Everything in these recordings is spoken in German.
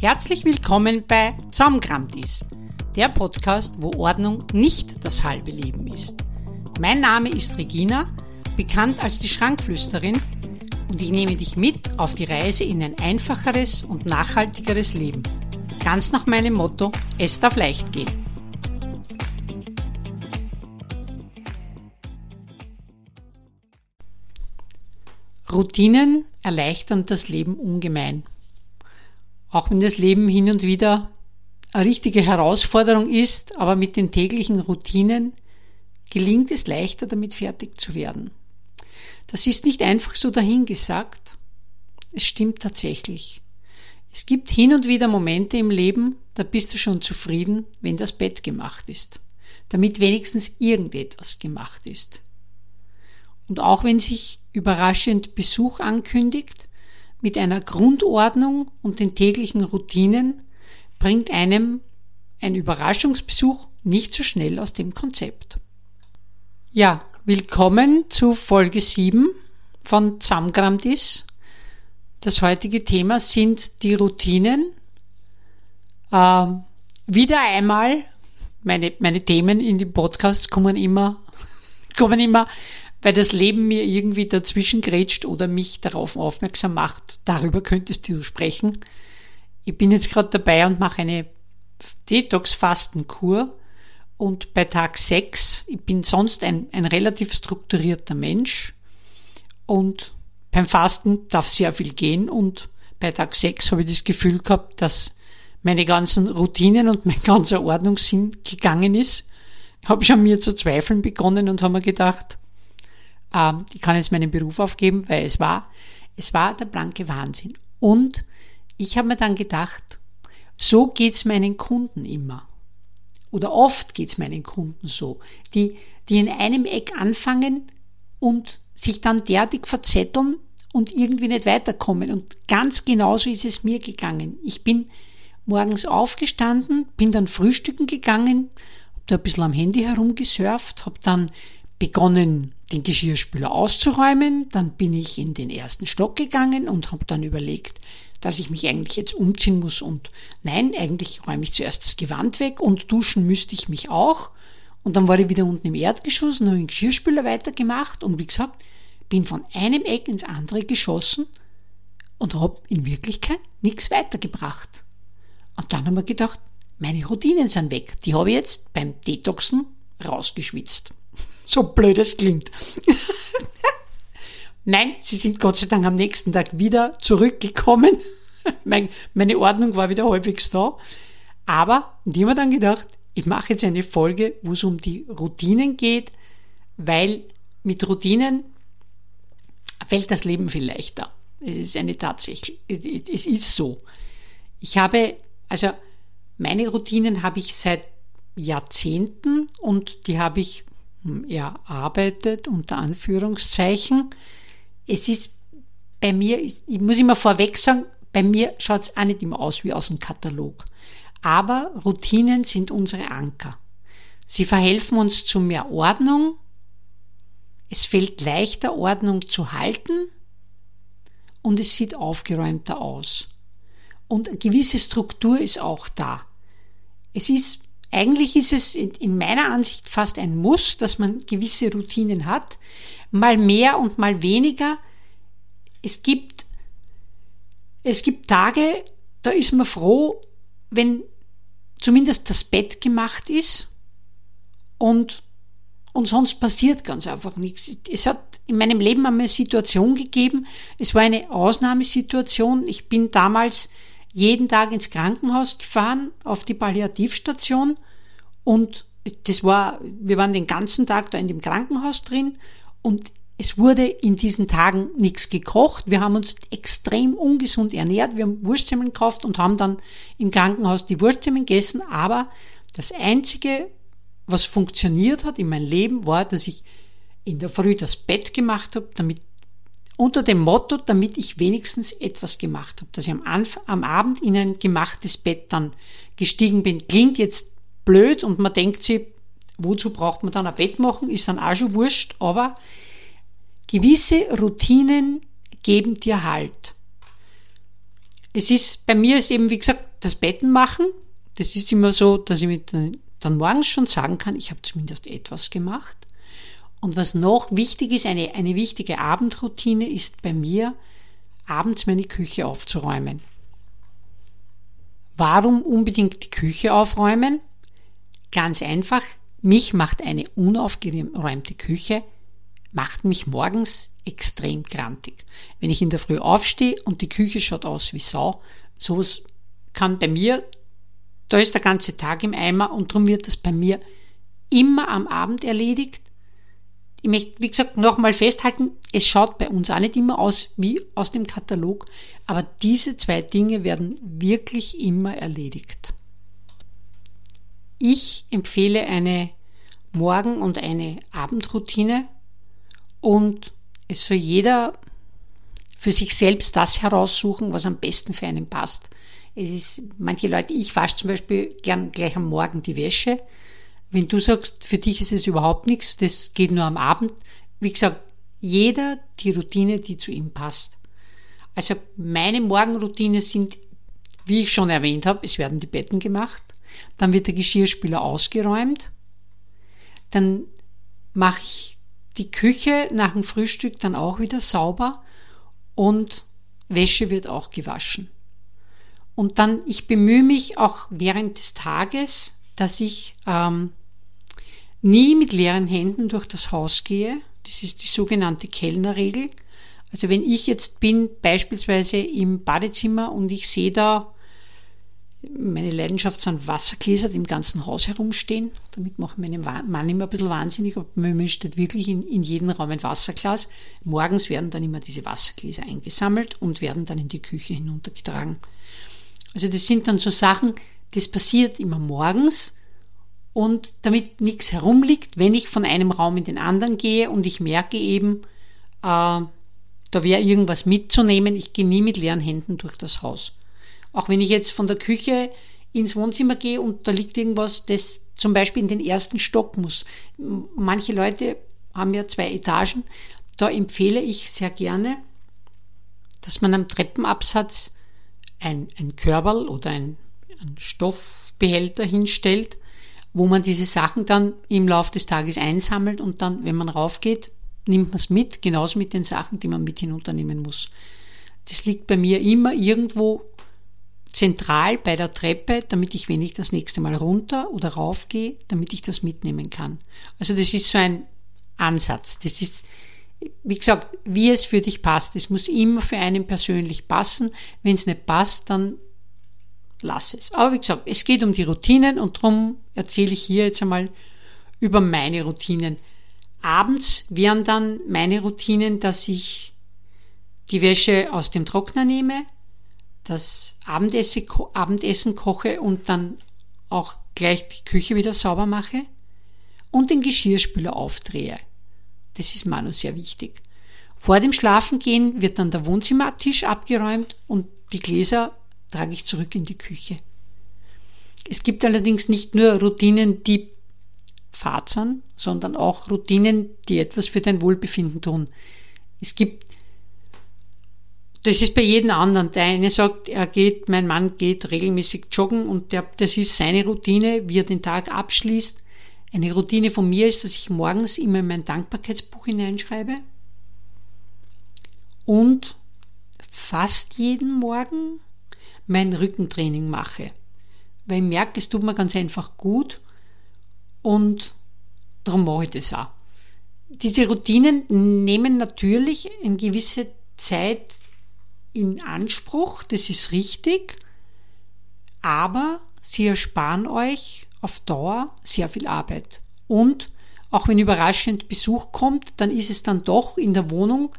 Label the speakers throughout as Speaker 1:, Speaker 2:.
Speaker 1: Herzlich willkommen bei Zaumgramtis, der Podcast, wo Ordnung nicht das halbe Leben ist. Mein Name ist Regina, bekannt als die Schrankflüsterin, und ich nehme dich mit auf die Reise in ein einfacheres und nachhaltigeres Leben. Ganz nach meinem Motto, es darf leicht gehen. Routinen erleichtern das Leben ungemein. Auch wenn das Leben hin und wieder eine richtige Herausforderung ist, aber mit den täglichen Routinen gelingt es leichter, damit fertig zu werden. Das ist nicht einfach so dahingesagt. Es stimmt tatsächlich. Es gibt hin und wieder Momente im Leben, da bist du schon zufrieden, wenn das Bett gemacht ist, damit wenigstens irgendetwas gemacht ist. Und auch wenn sich überraschend Besuch ankündigt, mit einer Grundordnung und den täglichen Routinen bringt einem ein Überraschungsbesuch nicht so schnell aus dem Konzept. Ja, willkommen zu Folge 7 von Zamgramdis. Das heutige Thema sind die Routinen. Ähm, wieder einmal, meine, meine Themen in den Podcasts kommen immer, kommen immer weil das Leben mir irgendwie dazwischen grätscht oder mich darauf aufmerksam macht. Darüber könntest du sprechen. Ich bin jetzt gerade dabei und mache eine Detox-Fastenkur und bei Tag 6, ich bin sonst ein, ein relativ strukturierter Mensch und beim Fasten darf sehr viel gehen und bei Tag 6 habe ich das Gefühl gehabt, dass meine ganzen Routinen und mein ganzer Ordnungssinn gegangen ist. Ich habe schon mir zu zweifeln begonnen und habe mir gedacht, ähm, ich kann jetzt meinen Beruf aufgeben, weil es war, es war der blanke Wahnsinn. Und ich habe mir dann gedacht, so geht's meinen Kunden immer. Oder oft geht's meinen Kunden so, die, die in einem Eck anfangen und sich dann derartig verzetteln und irgendwie nicht weiterkommen. Und ganz genauso ist es mir gegangen. Ich bin morgens aufgestanden, bin dann frühstücken gegangen, habe da ein bisschen am Handy herumgesurft, habe dann begonnen, den Geschirrspüler auszuräumen. Dann bin ich in den ersten Stock gegangen und habe dann überlegt, dass ich mich eigentlich jetzt umziehen muss. Und nein, eigentlich räume ich zuerst das Gewand weg und duschen müsste ich mich auch. Und dann war ich wieder unten im Erdgeschoss und habe den Geschirrspüler weitergemacht. Und wie gesagt, bin von einem Eck ins andere geschossen und habe in Wirklichkeit nichts weitergebracht. Und dann haben wir gedacht, meine Routinen sind weg. Die habe ich jetzt beim Detoxen rausgeschwitzt. So blöd es klingt. Nein, sie sind Gott sei Dank am nächsten Tag wieder zurückgekommen. meine Ordnung war wieder halbwegs da. Aber die haben dann gedacht, ich mache jetzt eine Folge, wo es um die Routinen geht, weil mit Routinen fällt das Leben viel leichter. Es ist eine Tatsache. Es ist so. Ich habe, also meine Routinen habe ich seit Jahrzehnten und die habe ich erarbeitet, unter Anführungszeichen. Es ist bei mir, ich muss immer vorweg sagen, bei mir schaut es auch nicht immer aus wie aus dem Katalog. Aber Routinen sind unsere Anker. Sie verhelfen uns zu mehr Ordnung. Es fällt leichter, Ordnung zu halten und es sieht aufgeräumter aus. Und eine gewisse Struktur ist auch da. Es ist eigentlich ist es in meiner Ansicht fast ein Muss, dass man gewisse Routinen hat, mal mehr und mal weniger. Es gibt, es gibt Tage, da ist man froh, wenn zumindest das Bett gemacht ist und, und sonst passiert ganz einfach nichts. Es hat in meinem Leben einmal eine Situation gegeben, es war eine Ausnahmesituation. Ich bin damals jeden Tag ins Krankenhaus gefahren, auf die Palliativstation und das war, wir waren den ganzen Tag da in dem Krankenhaus drin und es wurde in diesen Tagen nichts gekocht. Wir haben uns extrem ungesund ernährt. Wir haben Wurstsemmeln gekauft und haben dann im Krankenhaus die Wurstsemmeln gegessen. Aber das Einzige, was funktioniert hat in meinem Leben, war, dass ich in der Früh das Bett gemacht habe, damit unter dem Motto, damit ich wenigstens etwas gemacht habe, dass ich am, Anf am Abend in ein gemachtes Bett dann gestiegen bin. Klingt jetzt blöd und man denkt sich, wozu braucht man dann ein Bett machen, ist dann auch schon wurscht, aber gewisse Routinen geben dir Halt. Es ist, bei mir ist eben, wie gesagt, das Betten machen. Das ist immer so, dass ich mit dann morgens schon sagen kann, ich habe zumindest etwas gemacht. Und was noch wichtig ist, eine, eine wichtige Abendroutine ist bei mir, abends meine Küche aufzuräumen. Warum unbedingt die Küche aufräumen? Ganz einfach, mich macht eine unaufgeräumte Küche, macht mich morgens extrem grantig. Wenn ich in der Früh aufstehe und die Küche schaut aus wie Sau, sowas kann bei mir da ist der ganze Tag im Eimer und darum wird das bei mir immer am Abend erledigt. Ich möchte, wie gesagt, nochmal festhalten, es schaut bei uns auch nicht immer aus wie aus dem Katalog, aber diese zwei Dinge werden wirklich immer erledigt. Ich empfehle eine Morgen- und eine Abendroutine und es soll jeder für sich selbst das heraussuchen, was am besten für einen passt. Es ist, manche Leute, ich wasche zum Beispiel gern gleich am Morgen die Wäsche. Wenn du sagst, für dich ist es überhaupt nichts, das geht nur am Abend. Wie gesagt, jeder die Routine, die zu ihm passt. Also meine Morgenroutine sind, wie ich schon erwähnt habe, es werden die Betten gemacht, dann wird der Geschirrspüler ausgeräumt, dann mache ich die Küche nach dem Frühstück dann auch wieder sauber und Wäsche wird auch gewaschen. Und dann, ich bemühe mich auch während des Tages, dass ich ähm, nie mit leeren Händen durch das Haus gehe. Das ist die sogenannte Kellnerregel. Also wenn ich jetzt bin beispielsweise im Badezimmer und ich sehe da, meine Leidenschaft sind Wassergläser, die im ganzen Haus herumstehen. Damit macht meinen Mann immer ein bisschen wahnsinnig, aber man möchte wirklich in, in jeden Raum ein Wasserglas. Morgens werden dann immer diese Wassergläser eingesammelt und werden dann in die Küche hinuntergetragen. Also das sind dann so Sachen, das passiert immer morgens und damit nichts herumliegt, wenn ich von einem Raum in den anderen gehe und ich merke eben, äh, da wäre irgendwas mitzunehmen, ich gehe nie mit leeren Händen durch das Haus. Auch wenn ich jetzt von der Küche ins Wohnzimmer gehe und da liegt irgendwas, das zum Beispiel in den ersten Stock muss. Manche Leute haben ja zwei Etagen. Da empfehle ich sehr gerne, dass man am Treppenabsatz ein, ein Körperl oder ein, ein Stoffbehälter hinstellt, wo man diese Sachen dann im Laufe des Tages einsammelt und dann, wenn man raufgeht, nimmt man es mit, genauso mit den Sachen, die man mit hinunternehmen muss. Das liegt bei mir immer irgendwo zentral bei der Treppe, damit ich, wenn ich das nächste Mal runter oder raufgehe, damit ich das mitnehmen kann. Also das ist so ein Ansatz. Das ist wie gesagt, wie es für dich passt. Es muss immer für einen persönlich passen. Wenn es nicht passt, dann lass es. Aber wie gesagt, es geht um die Routinen und darum erzähle ich hier jetzt einmal über meine Routinen. Abends wären dann meine Routinen, dass ich die Wäsche aus dem Trockner nehme, das Abendessen, Abendessen koche und dann auch gleich die Küche wieder sauber mache und den Geschirrspüler aufdrehe. Das ist Manu sehr wichtig. Vor dem Schlafengehen wird dann der Wohnzimmertisch abgeräumt und die Gläser trage ich zurück in die Küche. Es gibt allerdings nicht nur Routinen, die sind, sondern auch Routinen, die etwas für dein Wohlbefinden tun. Es gibt, das ist bei jedem anderen. Der eine sagt, er geht, mein Mann geht regelmäßig joggen und der, das ist seine Routine, wie er den Tag abschließt. Eine Routine von mir ist, dass ich morgens immer in mein Dankbarkeitsbuch hineinschreibe und fast jeden Morgen mein Rückentraining mache. Weil ich merke, es tut mir ganz einfach gut und darum mache ich das auch. Diese Routinen nehmen natürlich eine gewisse Zeit in Anspruch, das ist richtig, aber sie ersparen euch auf Dauer sehr viel Arbeit. Und auch wenn überraschend Besuch kommt, dann ist es dann doch in der Wohnung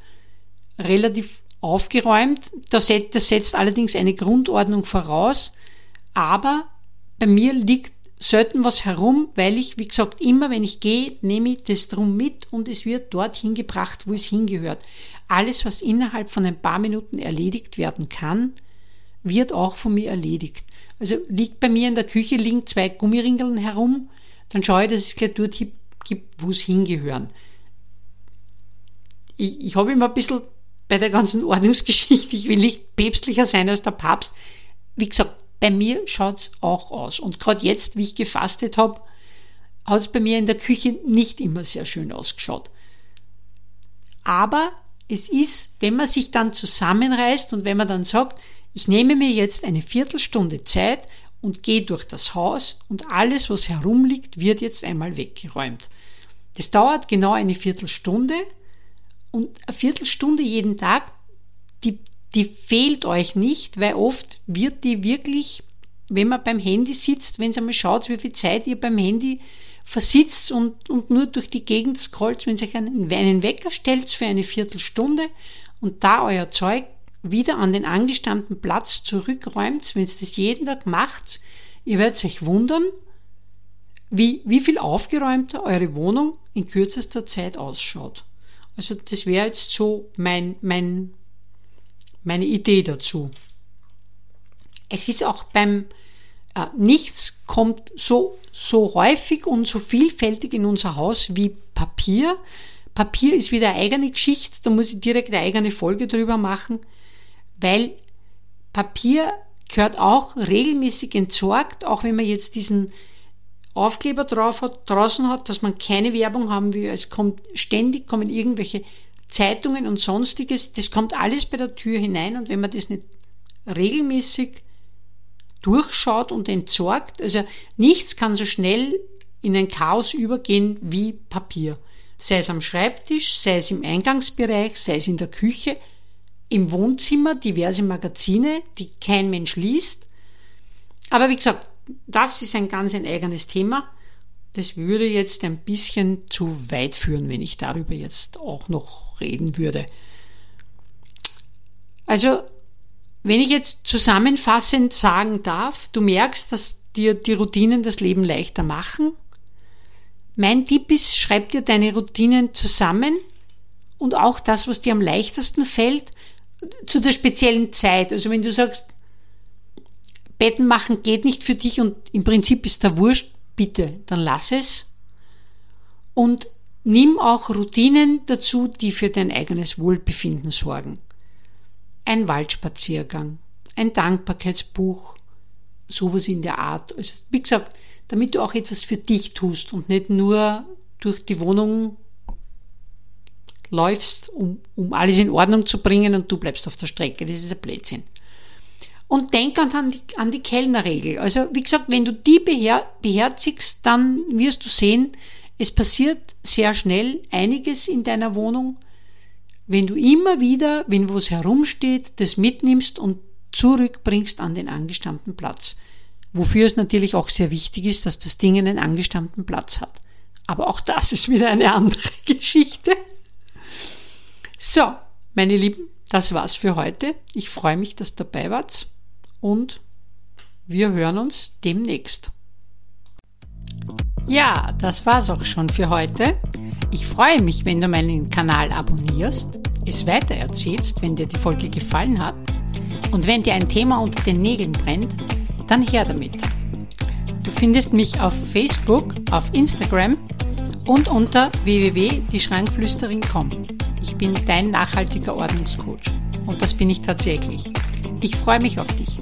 Speaker 1: relativ aufgeräumt. Das setzt allerdings eine Grundordnung voraus. Aber bei mir liegt selten was herum, weil ich, wie gesagt, immer wenn ich gehe, nehme ich das drum mit und es wird dorthin gebracht, wo es hingehört. Alles, was innerhalb von ein paar Minuten erledigt werden kann, wird auch von mir erledigt. Also liegt bei mir in der Küche liegen zwei Gummiringeln herum, dann schaue ich, dass es gleich dort gibt, wo es hingehören. Ich, ich habe immer ein bisschen bei der ganzen Ordnungsgeschichte. Ich will nicht päpstlicher sein als der Papst. Wie gesagt, bei mir schaut's auch aus. Und gerade jetzt, wie ich gefastet habe, hat es bei mir in der Küche nicht immer sehr schön ausgeschaut. Aber es ist, wenn man sich dann zusammenreißt und wenn man dann sagt, ich nehme mir jetzt eine Viertelstunde Zeit und gehe durch das Haus und alles, was herumliegt, wird jetzt einmal weggeräumt. Das dauert genau eine Viertelstunde und eine Viertelstunde jeden Tag, die, die fehlt euch nicht, weil oft wird die wirklich, wenn man beim Handy sitzt, wenn ihr mal schaut, wie viel Zeit ihr beim Handy versitzt und, und nur durch die Gegend scrollt, wenn ihr euch einen, einen Wecker stellt für eine Viertelstunde und da euer Zeug wieder an den angestammten Platz zurückräumt, wenn ihr das jeden Tag macht, ihr werdet euch wundern, wie, wie viel aufgeräumter eure Wohnung in kürzester Zeit ausschaut. Also das wäre jetzt so mein, mein, meine Idee dazu. Es ist auch beim äh, Nichts kommt so, so häufig und so vielfältig in unser Haus wie Papier. Papier ist wieder eine eigene Geschichte, da muss ich direkt eine eigene Folge drüber machen weil Papier gehört auch regelmäßig entsorgt, auch wenn man jetzt diesen Aufkleber drauf hat, draußen hat, dass man keine Werbung haben will. Es kommt ständig kommen irgendwelche Zeitungen und sonstiges. Das kommt alles bei der Tür hinein und wenn man das nicht regelmäßig durchschaut und entsorgt, also nichts kann so schnell in ein Chaos übergehen wie Papier. Sei es am Schreibtisch, sei es im Eingangsbereich, sei es in der Küche, im Wohnzimmer diverse Magazine, die kein Mensch liest. Aber wie gesagt, das ist ein ganz ein eigenes Thema. Das würde jetzt ein bisschen zu weit führen, wenn ich darüber jetzt auch noch reden würde. Also, wenn ich jetzt zusammenfassend sagen darf, du merkst, dass dir die Routinen das Leben leichter machen. Mein Tipp ist, schreib dir deine Routinen zusammen und auch das, was dir am leichtesten fällt, zu der speziellen Zeit. Also wenn du sagst, Betten machen geht nicht für dich und im Prinzip ist der Wurscht, bitte, dann lass es. Und nimm auch Routinen dazu, die für dein eigenes Wohlbefinden sorgen. Ein Waldspaziergang, ein Dankbarkeitsbuch, sowas in der Art. Also, wie gesagt, damit du auch etwas für dich tust und nicht nur durch die Wohnung läufst, um, um alles in Ordnung zu bringen und du bleibst auf der Strecke. Das ist ein Blödsinn. Und denk an die, an die Kellnerregel. Also, wie gesagt, wenn du die beher beherzigst, dann wirst du sehen, es passiert sehr schnell einiges in deiner Wohnung, wenn du immer wieder, wenn was herumsteht, das mitnimmst und zurückbringst an den angestammten Platz. Wofür es natürlich auch sehr wichtig ist, dass das Ding einen angestammten Platz hat. Aber auch das ist wieder eine andere Geschichte. So, meine Lieben, das war's für heute. Ich freue mich, dass ihr dabei wart und wir hören uns demnächst. Ja, das war's auch schon für heute. Ich freue mich, wenn du meinen Kanal abonnierst, es weitererzählst, wenn dir die Folge gefallen hat und wenn dir ein Thema unter den Nägeln brennt, dann her damit. Du findest mich auf Facebook, auf Instagram und unter www.dieschrankflüsterin.com. Ich bin dein nachhaltiger Ordnungscoach. Und das bin ich tatsächlich. Ich freue mich auf dich.